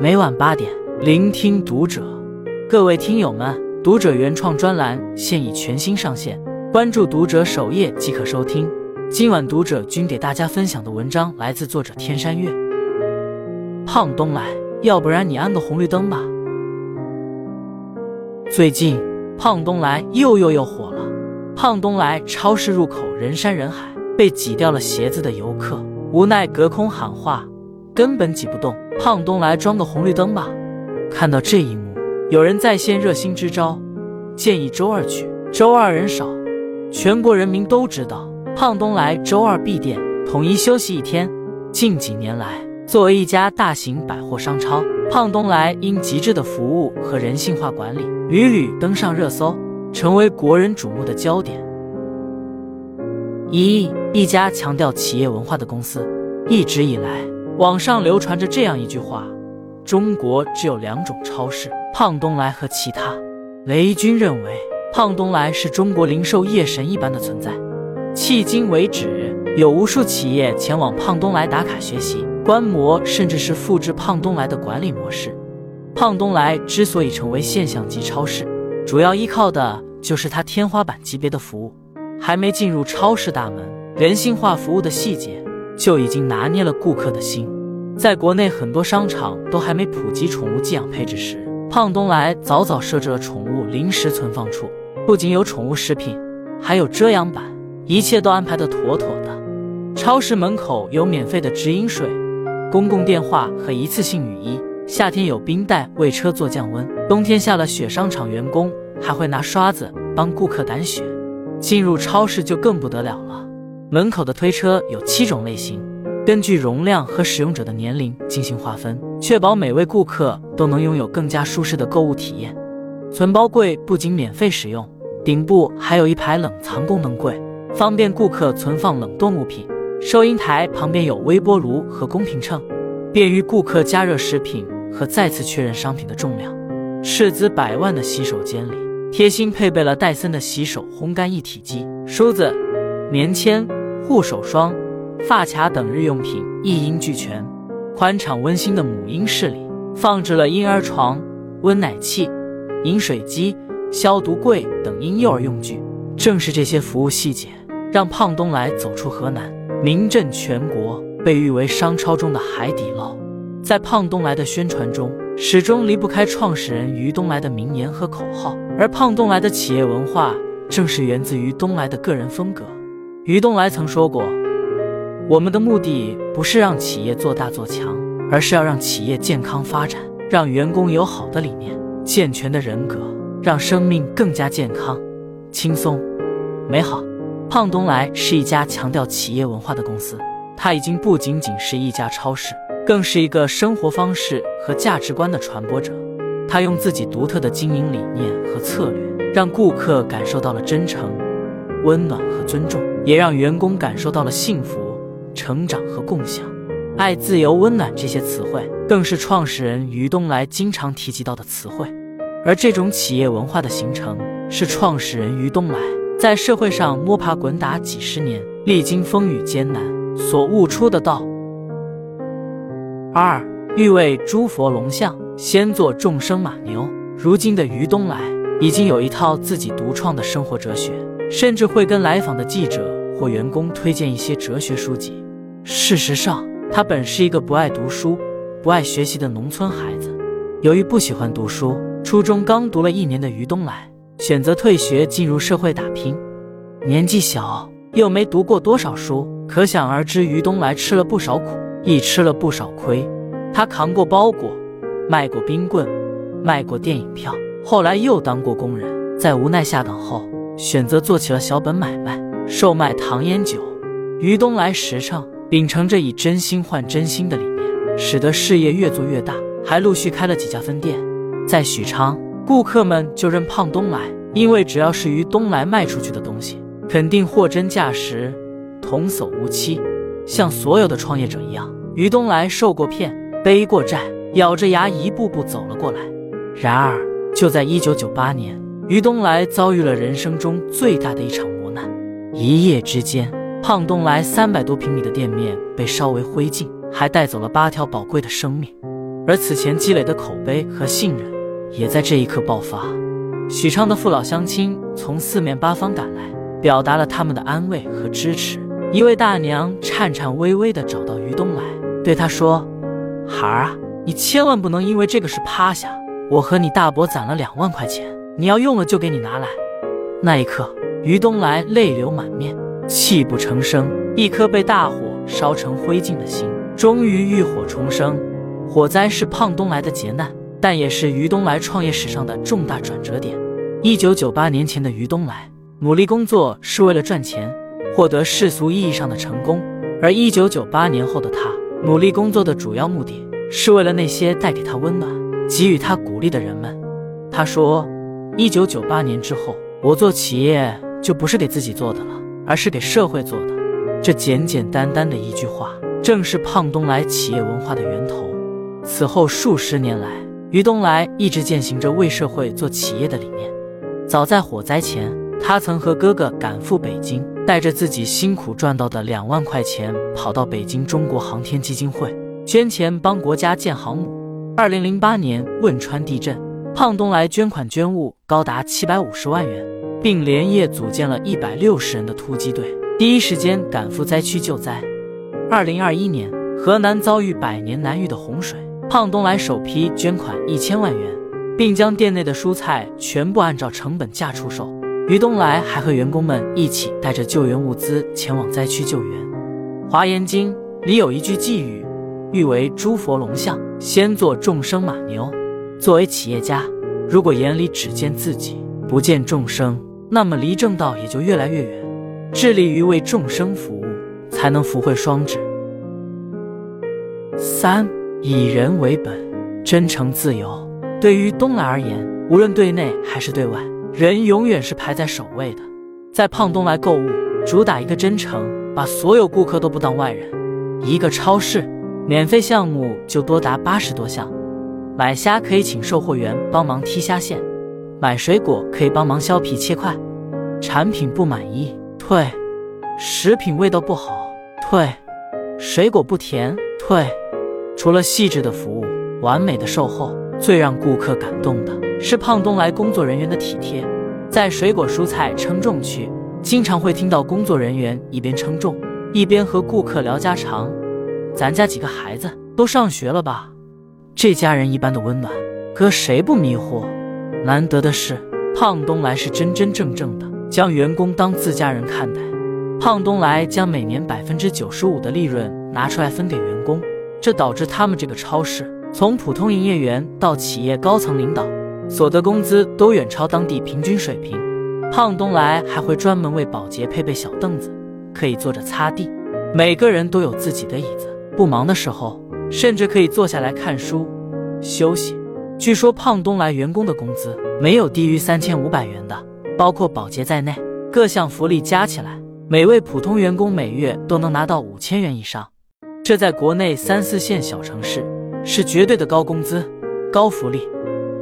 每晚八点，聆听读者。各位听友们，读者原创专栏现已全新上线，关注读者首页即可收听。今晚读者君给大家分享的文章来自作者天山月。胖东来，要不然你安个红绿灯吧。最近，胖东来又又又火了。胖东来超市入口人山人海，被挤掉了鞋子的游客无奈隔空喊话，根本挤不动。胖东来装个红绿灯吧！看到这一幕，有人在线热心支招，建议周二去。周二人少，全国人民都知道胖东来周二闭店，统一休息一天。近几年来，作为一家大型百货商超，胖东来因极致的服务和人性化管理，屡屡登上热搜，成为国人瞩目的焦点。一一家强调企业文化的公司，一直以来。网上流传着这样一句话：中国只有两种超市，胖东来和其他。雷军认为，胖东来是中国零售业神一般的存在。迄今为止，有无数企业前往胖东来打卡学习、观摩，甚至是复制胖东来的管理模式。胖东来之所以成为现象级超市，主要依靠的就是它天花板级别的服务。还没进入超市大门，人性化服务的细节。就已经拿捏了顾客的心。在国内很多商场都还没普及宠物寄养配置时，胖东来早早设置了宠物临时存放处，不仅有宠物食品，还有遮阳板，一切都安排的妥妥的。超市门口有免费的直饮水、公共电话和一次性雨衣，夏天有冰袋为车做降温，冬天下了雪，商场员工还会拿刷子帮顾客掸雪。进入超市就更不得了了。门口的推车有七种类型，根据容量和使用者的年龄进行划分，确保每位顾客都能拥有更加舒适的购物体验。存包柜不仅免费使用，顶部还有一排冷藏功能柜，方便顾客存放冷冻物品。收银台旁边有微波炉和公平秤，便于顾客加热食品和再次确认商品的重量。斥资百万的洗手间里，贴心配备了戴森的洗手烘干一体机，梳子、棉签。护手霜、发卡等日用品一应俱全。宽敞温馨的母婴室里放置了婴儿床、温奶器、饮水机、消毒柜等婴幼儿用具。正是这些服务细节，让胖东来走出河南，名震全国，被誉为商超中的海底捞。在胖东来的宣传中，始终离不开创始人于东来的名言和口号。而胖东来的企业文化，正是源自于东来的个人风格。于东来曾说过：“我们的目的不是让企业做大做强，而是要让企业健康发展，让员工有好的理念、健全的人格，让生命更加健康、轻松、美好。”胖东来是一家强调企业文化的公司，它已经不仅仅是一家超市，更是一个生活方式和价值观的传播者。他用自己独特的经营理念和策略，让顾客感受到了真诚、温暖和尊重。也让员工感受到了幸福、成长和共享。爱、自由、温暖这些词汇，更是创始人于东来经常提及到的词汇。而这种企业文化的形成，是创始人于东来在社会上摸爬滚打几十年，历经风雨艰难所悟出的道。二欲为诸佛龙象，先做众生马牛。如今的于东来已经有一套自己独创的生活哲学。甚至会跟来访的记者或员工推荐一些哲学书籍。事实上，他本是一个不爱读书、不爱学习的农村孩子。由于不喜欢读书，初中刚读了一年的于东来选择退学，进入社会打拼。年纪小又没读过多少书，可想而知，于东来吃了不少苦，亦吃了不少亏。他扛过包裹，卖过冰棍，卖过电影票，后来又当过工人，在无奈下岗后。选择做起了小本买卖，售卖糖烟酒。于东来实诚，秉承着以真心换真心的理念，使得事业越做越大，还陆续开了几家分店。在许昌，顾客们就认胖东来，因为只要是于东来卖出去的东西，肯定货真价实，童叟无欺。像所有的创业者一样，于东来受过骗，背过债，咬着牙一步步走了过来。然而，就在一九九八年。于东来遭遇了人生中最大的一场磨难，一夜之间，胖东来三百多平米的店面被烧为灰烬，还带走了八条宝贵的生命，而此前积累的口碑和信任，也在这一刻爆发。许昌的父老乡亲从四面八方赶来，表达了他们的安慰和支持。一位大娘颤颤巍巍地找到于东来，对他说：“孩儿啊，你千万不能因为这个事趴下。我和你大伯攒了两万块钱，你要用了就给你拿来。”那一刻，于东来泪流满面，泣不成声。一颗被大火烧成灰烬的心，终于浴火重生。火灾是胖东来的劫难，但也是于东来创业史上的重大转折点。一九九八年前的于东来，努力工作是为了赚钱，获得世俗意义上的成功；而一九九八年后的他，努力工作的主要目的是为了那些带给他温暖、给予他鼓励的人们。他说：“一九九八年之后，我做企业就不是给自己做的了，而是给社会做的。”这简简单单的一句话，正是胖东来企业文化的源头。此后数十年来，于东来一直践行着为社会做企业的理念。早在火灾前，他曾和哥哥赶赴北京，带着自己辛苦赚到的两万块钱，跑到北京中国航天基金会捐钱帮国家建航母。二零零八年汶川地震，胖东来捐款捐物高达七百五十万元，并连夜组建了一百六十人的突击队，第一时间赶赴灾区救灾。二零二一年，河南遭遇百年难遇的洪水，胖东来首批捐款一千万元。并将店内的蔬菜全部按照成本价出售。于东来还和员工们一起带着救援物资前往灾区救援。《华严经》里有一句寄语：“欲为诸佛龙象，先做众生马牛。”作为企业家，如果眼里只见自己，不见众生，那么离正道也就越来越远。致力于为众生服务，才能福慧双至。三以人为本，真诚自由。对于东来而言，无论对内还是对外，人永远是排在首位的。在胖东来购物，主打一个真诚，把所有顾客都不当外人。一个超市，免费项目就多达八十多项。买虾可以请售货员帮忙剔虾线，买水果可以帮忙削皮切块。产品不满意退，食品味道不好退，水果不甜退。除了细致的服务，完美的售后。最让顾客感动的是胖东来工作人员的体贴。在水果蔬菜称重区，经常会听到工作人员一边称重，一边和顾客聊家常。咱家几个孩子都上学了吧？这家人一般的温暖，搁谁不迷惑？难得的是，胖东来是真真正正的将员工当自家人看待。胖东来将每年百分之九十五的利润拿出来分给员工，这导致他们这个超市。从普通营业员到企业高层领导，所得工资都远超当地平均水平。胖东来还会专门为保洁配备小凳子，可以坐着擦地。每个人都有自己的椅子，不忙的时候甚至可以坐下来看书休息。据说胖东来员工的工资没有低于三千五百元的，包括保洁在内，各项福利加起来，每位普通员工每月都能拿到五千元以上。这在国内三四线小城市。是绝对的高工资、高福利。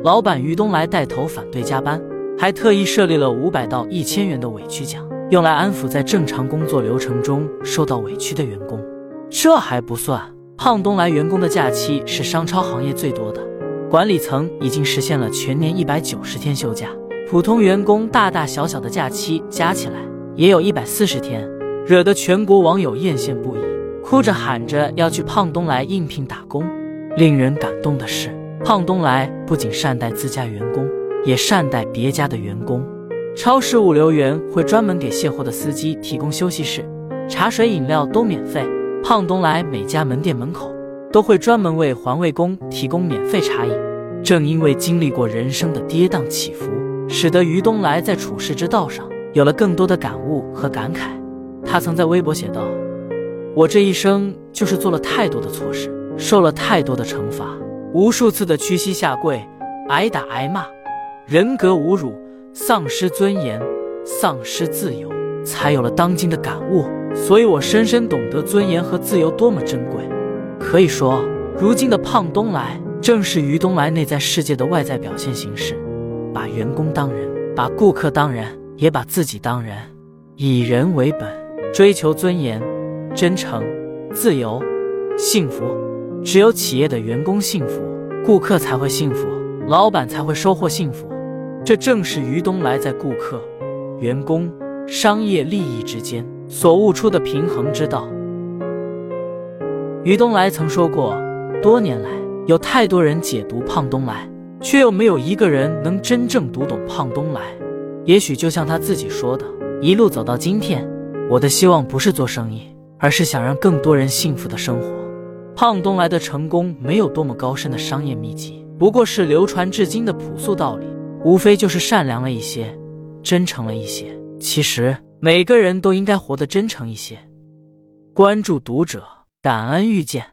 老板于东来带头反对加班，还特意设立了五百到一千元的委屈奖，用来安抚在正常工作流程中受到委屈的员工。这还不算，胖东来员工的假期是商超行业最多的，管理层已经实现了全年一百九十天休假，普通员工大大小小的假期加起来也有一百四十天，惹得全国网友艳羡不已，哭着喊着要去胖东来应聘打工。令人感动的是，胖东来不仅善待自家员工，也善待别家的员工。超市物流员会专门给卸货的司机提供休息室，茶水、饮料都免费。胖东来每家门店门口都会专门为环卫工提供免费茶饮。正因为经历过人生的跌宕起伏，使得于东来在处世之道上有了更多的感悟和感慨。他曾在微博写道：“我这一生就是做了太多的错事。”受了太多的惩罚，无数次的屈膝下跪，挨打挨骂，人格侮辱，丧失尊严，丧失自由，才有了当今的感悟。所以我深深懂得尊严和自由多么珍贵。可以说，如今的胖东来正是于东来内在世界的外在表现形式，把员工当人，把顾客当人，也把自己当人，以人为本，追求尊严、真诚、自由。幸福，只有企业的员工幸福，顾客才会幸福，老板才会收获幸福。这正是于东来在顾客、员工、商业利益之间所悟出的平衡之道。于东来曾说过，多年来有太多人解读胖东来，却又没有一个人能真正读懂胖东来。也许就像他自己说的，一路走到今天，我的希望不是做生意，而是想让更多人幸福的生活。胖东来的成功没有多么高深的商业秘籍，不过是流传至今的朴素道理，无非就是善良了一些，真诚了一些。其实每个人都应该活得真诚一些。关注读者。感恩遇见。